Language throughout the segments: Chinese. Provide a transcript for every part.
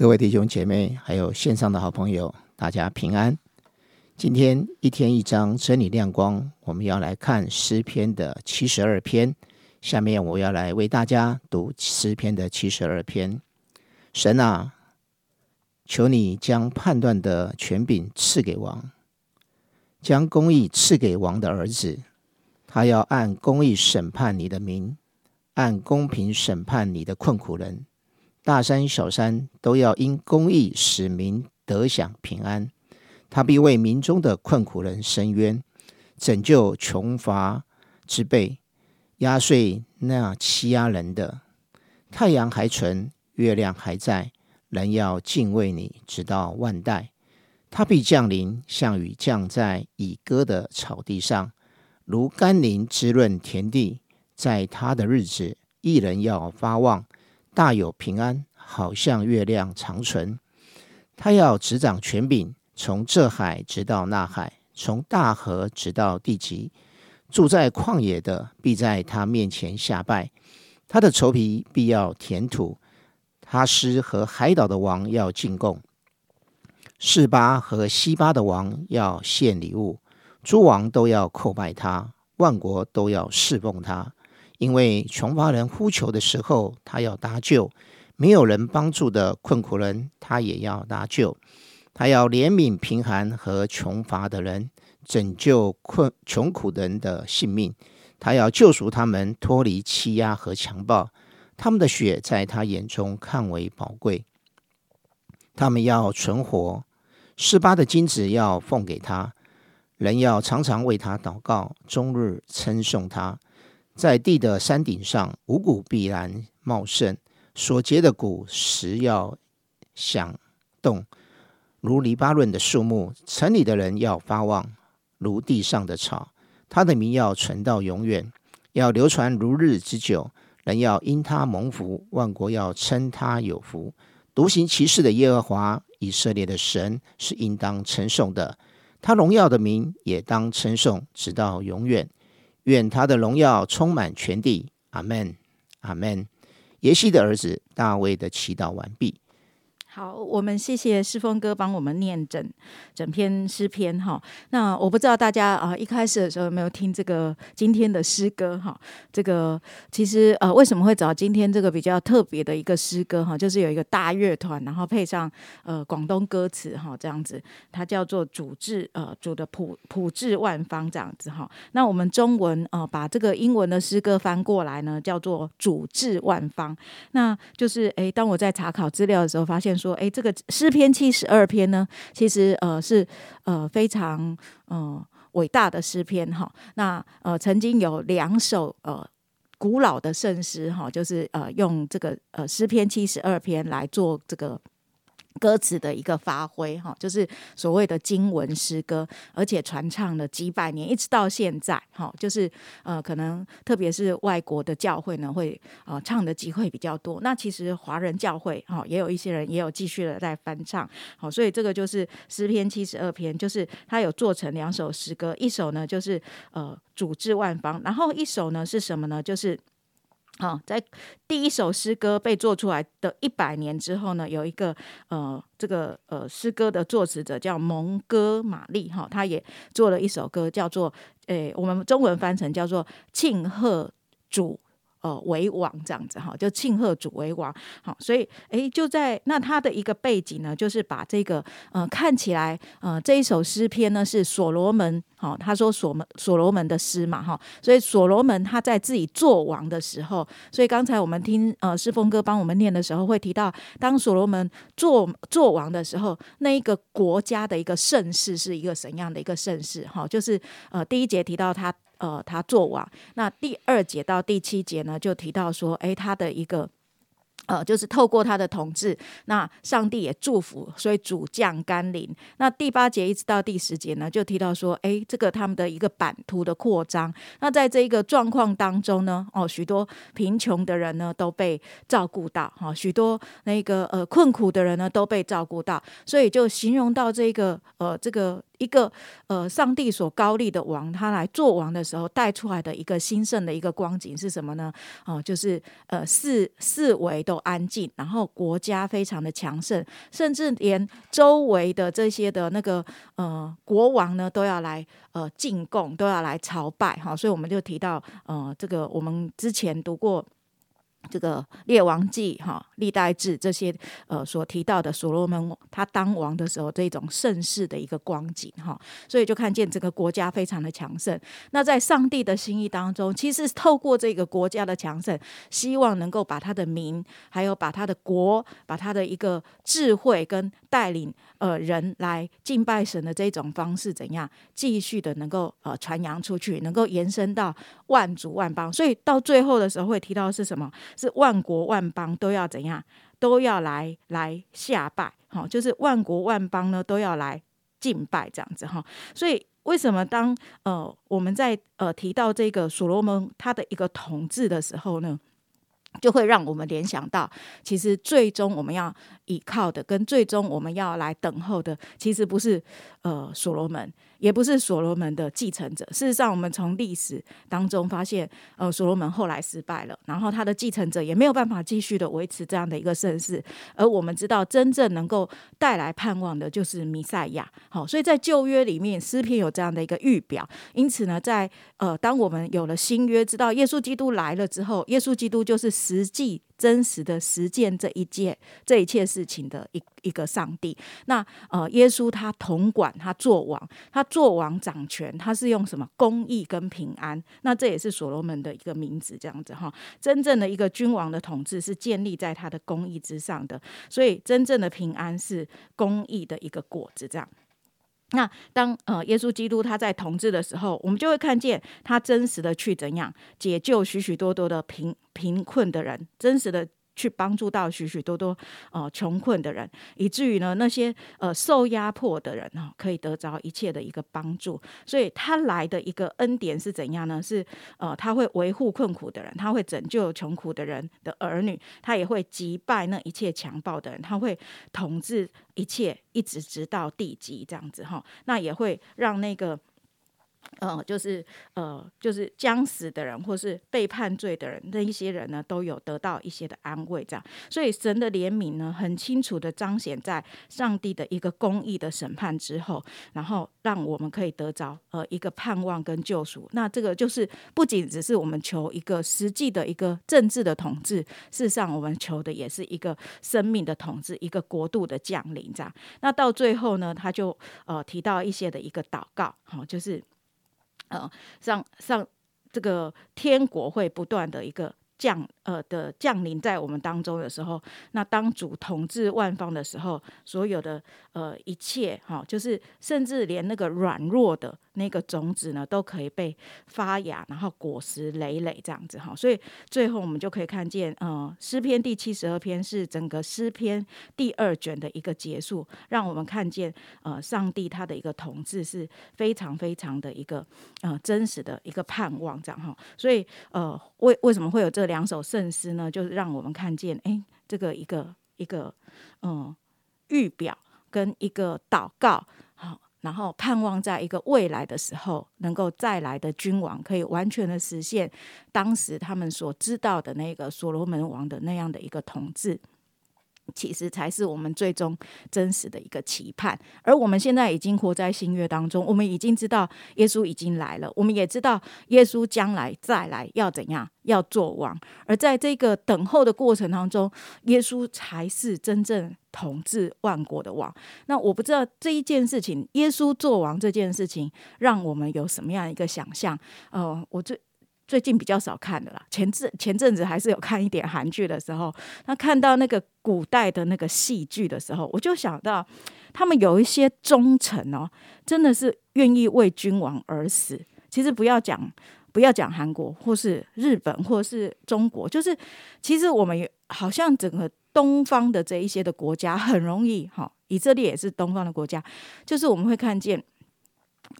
各位弟兄姐妹，还有线上的好朋友，大家平安。今天一天一章真理亮光，我们要来看诗篇的七十二篇。下面我要来为大家读诗篇的七十二篇。神啊，求你将判断的权柄赐给王，将公义赐给王的儿子。他要按公义审判你的民，按公平审判你的困苦人。大山小山都要因公义使民得享平安。他必为民中的困苦人伸冤，拯救穷乏之辈，压碎那欺压人的。太阳还存，月亮还在，人要敬畏你，直到万代。他必降临，像雨降在已割的草地上，如甘霖滋润田地。在他的日子，一人要发旺。大有平安，好像月亮长存。他要执掌权柄，从这海直到那海，从大河直到地极。住在旷野的必在他面前下拜，他的仇敌必要填土。他师和海岛的王要进贡，示巴和西巴的王要献礼物，诸王都要叩拜他，万国都要侍奉他。因为穷乏人呼求的时候，他要搭救；没有人帮助的困苦人，他也要搭救。他要怜悯贫寒和穷乏的人，拯救困穷苦人的性命。他要救赎他们脱离欺压和强暴。他们的血在他眼中看为宝贵。他们要存活。十八的金子要奉给他。人要常常为他祷告，终日称颂他。在地的山顶上，五谷必然茂盛；所结的谷实要响动，如黎巴嫩的树木。城里的人要发旺，如地上的草。他的名要存到永远，要流传如日之久。人要因他蒙福，万国要称他有福。独行其事的耶和华以色列的神是应当称颂的，他荣耀的名也当称颂，直到永远。愿他的荣耀充满全地，阿门，阿门。耶西的儿子大卫的祈祷完毕。好，我们谢谢诗峰哥帮我们念整整篇诗篇哈。那我不知道大家啊一开始的时候有没有听这个今天的诗歌哈？这个其实呃为什么会找今天这个比较特别的一个诗歌哈？就是有一个大乐团，然后配上呃广东歌词哈，这样子，它叫做主治呃主的普普治万方这样子哈。那我们中文呃把这个英文的诗歌翻过来呢，叫做主治万方。那就是哎，当我在查考资料的时候，发现。说，说哎，这个诗篇七十二篇呢，其实呃是呃非常呃伟大的诗篇哈。那呃曾经有两首呃古老的圣诗哈，就是呃用这个呃诗篇七十二篇来做这个。歌词的一个发挥，哈，就是所谓的经文诗歌，而且传唱了几百年，一直到现在，哈，就是呃，可能特别是外国的教会呢，会呃唱的机会比较多。那其实华人教会，哈，也有一些人也有继续的在翻唱，好，所以这个就是诗篇七十二篇，就是它有做成两首诗歌，一首呢就是呃主治万方，然后一首呢是什么呢？就是。好，在第一首诗歌被做出来的一百年之后呢，有一个呃，这个呃诗歌的作词者叫蒙哥马利哈，他也做了一首歌，叫做诶，我们中文翻成叫做庆贺主。呃，为王这样子哈，就庆贺主为王，好，所以诶，就在那他的一个背景呢，就是把这个呃看起来呃这一首诗篇呢是所罗门，好，他说所门所罗门的诗嘛哈，所以所罗门他在自己做王的时候，所以刚才我们听呃诗峰哥帮我们念的时候，会提到当所罗门做做王的时候，那一个国家的一个盛世是一个怎样的一个盛世哈，就是呃第一节提到他。呃，他做王。那第二节到第七节呢，就提到说，哎，他的一个。呃，就是透过他的统治，那上帝也祝福，所以主降甘霖。那第八节一直到第十节呢，就提到说，哎，这个他们的一个版图的扩张。那在这一个状况当中呢，哦，许多贫穷的人呢都被照顾到，哈，许多那个呃困苦的人呢都被照顾到，所以就形容到这个呃这个一个呃，上帝所高立的王，他来做王的时候带出来的一个兴盛的一个光景是什么呢？哦，就是呃四四围都安静，然后国家非常的强盛，甚至连周围的这些的那个呃国王呢都要来呃进贡，都要来朝拜哈。所以我们就提到呃这个我们之前读过。这个列王记哈历代志这些呃所提到的所罗门他当王的时候这种盛世的一个光景哈，所以就看见这个国家非常的强盛。那在上帝的心意当中，其实透过这个国家的强盛，希望能够把他的民，还有把他的国，把他的一个智慧跟带领呃人来敬拜神的这种方式怎样继续的能够呃传扬出去，能够延伸到万族万邦。所以到最后的时候会提到是什么？是万国万邦都要怎样，都要来来下拜，哈，就是万国万邦呢都要来敬拜这样子哈。所以为什么当呃我们在呃提到这个所罗门他的一个统治的时候呢，就会让我们联想到，其实最终我们要依靠的，跟最终我们要来等候的，其实不是呃所罗门。也不是所罗门的继承者。事实上，我们从历史当中发现，呃，所罗门后来失败了，然后他的继承者也没有办法继续的维持这样的一个盛世。而我们知道，真正能够带来盼望的，就是弥赛亚。好，所以在旧约里面，诗篇有这样的一个预表。因此呢，在呃，当我们有了新约，知道耶稣基督来了之后，耶稣基督就是实际。真实的实践这一件这一切事情的一一个上帝，那呃，耶稣他统管，他做王，他做王掌权，他是用什么公义跟平安？那这也是所罗门的一个名字，这样子哈。真正的一个君王的统治是建立在他的公义之上的，所以真正的平安是公义的一个果子，这样。那当呃耶稣基督他在统治的时候，我们就会看见他真实的去怎样解救许许多多的贫贫困的人，真实的。去帮助到许许多多呃穷困的人，以至于呢那些呃受压迫的人哈，可以得着一切的一个帮助。所以他来的一个恩典是怎样呢？是呃他会维护困苦的人，他会拯救穷苦的人的儿女，他也会击败那一切强暴的人，他会统治一切，一直直到地极这样子哈。那也会让那个。呃，就是呃，就是将死的人，或是被判罪的人，那一些人呢，都有得到一些的安慰，这样。所以神的怜悯呢，很清楚的彰显在上帝的一个公义的审判之后，然后让我们可以得着呃一个盼望跟救赎。那这个就是不仅只是我们求一个实际的一个政治的统治，事实上我们求的也是一个生命的统治，一个国度的降临，这样。那到最后呢，他就呃提到一些的一个祷告，好，就是。呃，上上这个天国会不断的一个。降呃的降临在我们当中的时候，那当主统治万方的时候，所有的呃一切哈，就是甚至连那个软弱的那个种子呢，都可以被发芽，然后果实累累这样子哈。所以最后我们就可以看见，呃，诗篇第七十二篇是整个诗篇第二卷的一个结束，让我们看见呃上帝他的一个统治是非常非常的一个呃真实的一个盼望这样哈。所以呃为为什么会有这？两首圣诗呢，就是让我们看见，哎，这个一个一个嗯预表跟一个祷告，好，然后盼望在一个未来的时候，能够再来的君王可以完全的实现当时他们所知道的那个所罗门王的那样的一个统治。其实才是我们最终真实的一个期盼，而我们现在已经活在新约当中，我们已经知道耶稣已经来了，我们也知道耶稣将来再来要怎样，要做王。而在这个等候的过程当中，耶稣才是真正统治万国的王。那我不知道这一件事情，耶稣做王这件事情，让我们有什么样一个想象？呃，我最。最近比较少看的啦，前阵前阵子还是有看一点韩剧的时候，那看到那个古代的那个戏剧的时候，我就想到他们有一些忠臣哦，真的是愿意为君王而死。其实不要讲不要讲韩国或是日本或是中国，就是其实我们好像整个东方的这一些的国家很容易哈，以色列也是东方的国家，就是我们会看见。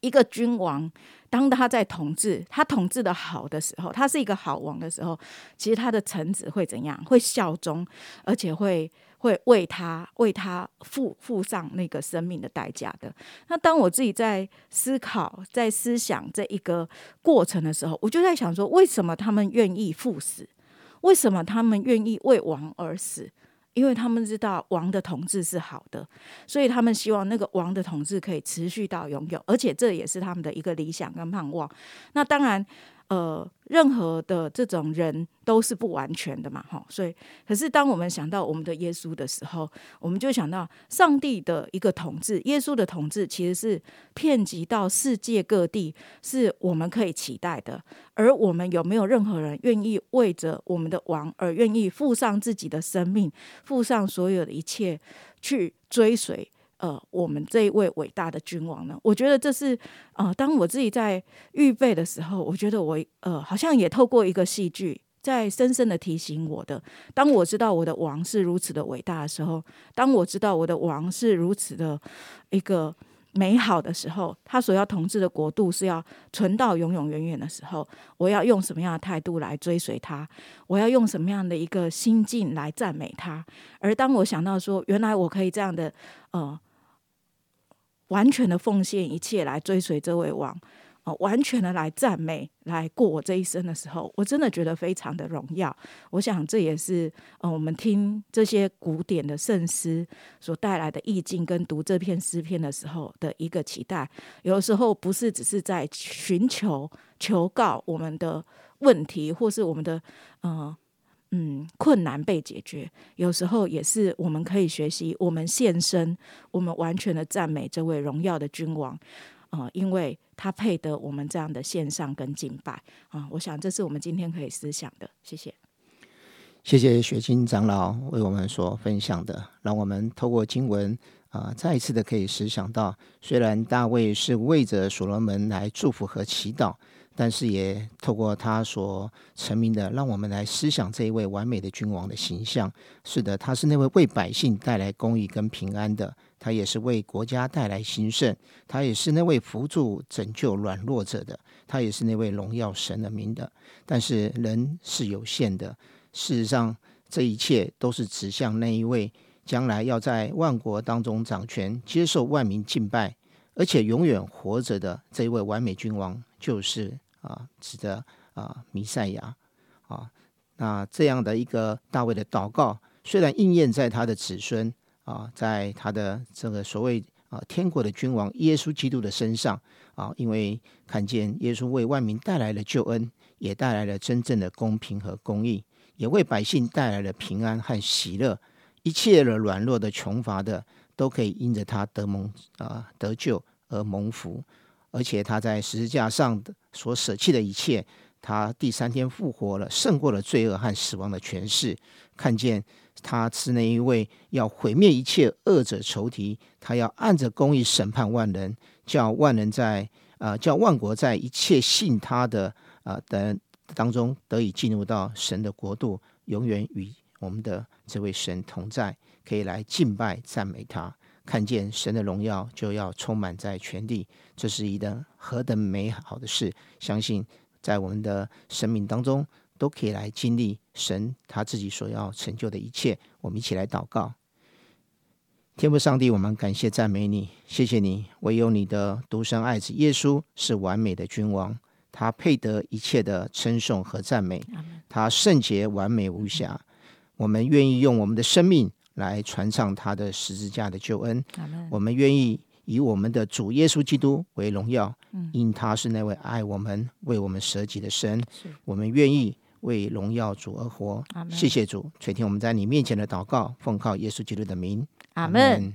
一个君王，当他在统治，他统治的好的时候，他是一个好王的时候，其实他的臣子会怎样？会效忠，而且会会为他为他付付上那个生命的代价的。那当我自己在思考、在思想这一个过程的时候，我就在想说，为什么他们愿意赴死？为什么他们愿意为王而死？因为他们知道王的统治是好的，所以他们希望那个王的统治可以持续到永久，而且这也是他们的一个理想跟盼望。那当然。呃，任何的这种人都是不完全的嘛，哈，所以，可是当我们想到我们的耶稣的时候，我们就想到上帝的一个统治，耶稣的统治其实是遍及到世界各地，是我们可以期待的。而我们有没有任何人愿意为着我们的王而愿意付上自己的生命，付上所有的一切去追随？呃，我们这一位伟大的君王呢？我觉得这是呃，当我自己在预备的时候，我觉得我呃，好像也透过一个戏剧，在深深的提醒我的。当我知道我的王是如此的伟大的时候，当我知道我的王是如此的一个美好的时候，他所要统治的国度是要存到永永远远的时候，我要用什么样的态度来追随他？我要用什么样的一个心境来赞美他？而当我想到说，原来我可以这样的呃。完全的奉献一切来追随这位王，哦，完全的来赞美，来过我这一生的时候，我真的觉得非常的荣耀。我想这也是呃，我们听这些古典的圣诗所带来的意境，跟读这篇诗篇的时候的一个期待。有的时候不是只是在寻求求告我们的问题，或是我们的呃。嗯，困难被解决，有时候也是我们可以学习，我们献身，我们完全的赞美这位荣耀的君王啊，因为他配得我们这样的献上跟敬拜啊。我想这是我们今天可以思想的。谢谢，谢谢雪晶长老为我们所分享的，让我们透过经文啊，再一次的可以思想到，虽然大卫是为着所罗门来祝福和祈祷。但是也透过他所成名的，让我们来思想这一位完美的君王的形象。是的，他是那位为百姓带来公义跟平安的，他也是为国家带来兴盛，他也是那位扶助拯救软弱者的，他也是那位荣耀神的名的。但是人是有限的，事实上，这一切都是指向那一位将来要在万国当中掌权、接受万民敬拜，而且永远活着的这一位完美君王，就是。啊，指的啊，弥赛亚啊，那这样的一个大卫的祷告，虽然应验在他的子孙啊，在他的这个所谓啊天国的君王耶稣基督的身上啊，因为看见耶稣为万民带来了救恩，也带来了真正的公平和公义，也为百姓带来了平安和喜乐，一切的软弱的穷乏的都可以因着他得蒙啊得救而蒙福。而且他在十字架上所舍弃的一切，他第三天复活了，胜过了罪恶和死亡的权势。看见他是那一位要毁灭一切恶者仇敌，他要按着公义审判万人，叫万人在啊，叫万国在一切信他的啊的当中得以进入到神的国度，永远与我们的这位神同在，可以来敬拜赞美他。看见神的荣耀就要充满在全地，这是一等何等美好的事！相信在我们的生命当中都可以来经历神他自己所要成就的一切。我们一起来祷告：天父上帝，我们感谢赞美你，谢谢你，唯有你的独生爱子耶稣是完美的君王，他配得一切的称颂和赞美，他圣洁完美无瑕。我们愿意用我们的生命。来传唱他的十字架的救恩，我们愿意以我们的主耶稣基督为荣耀，因他是那位爱我们、为我们舍己的神。我们愿意为荣耀主而活。谢谢主垂听我们在你面前的祷告，奉靠耶稣基督的名。阿门。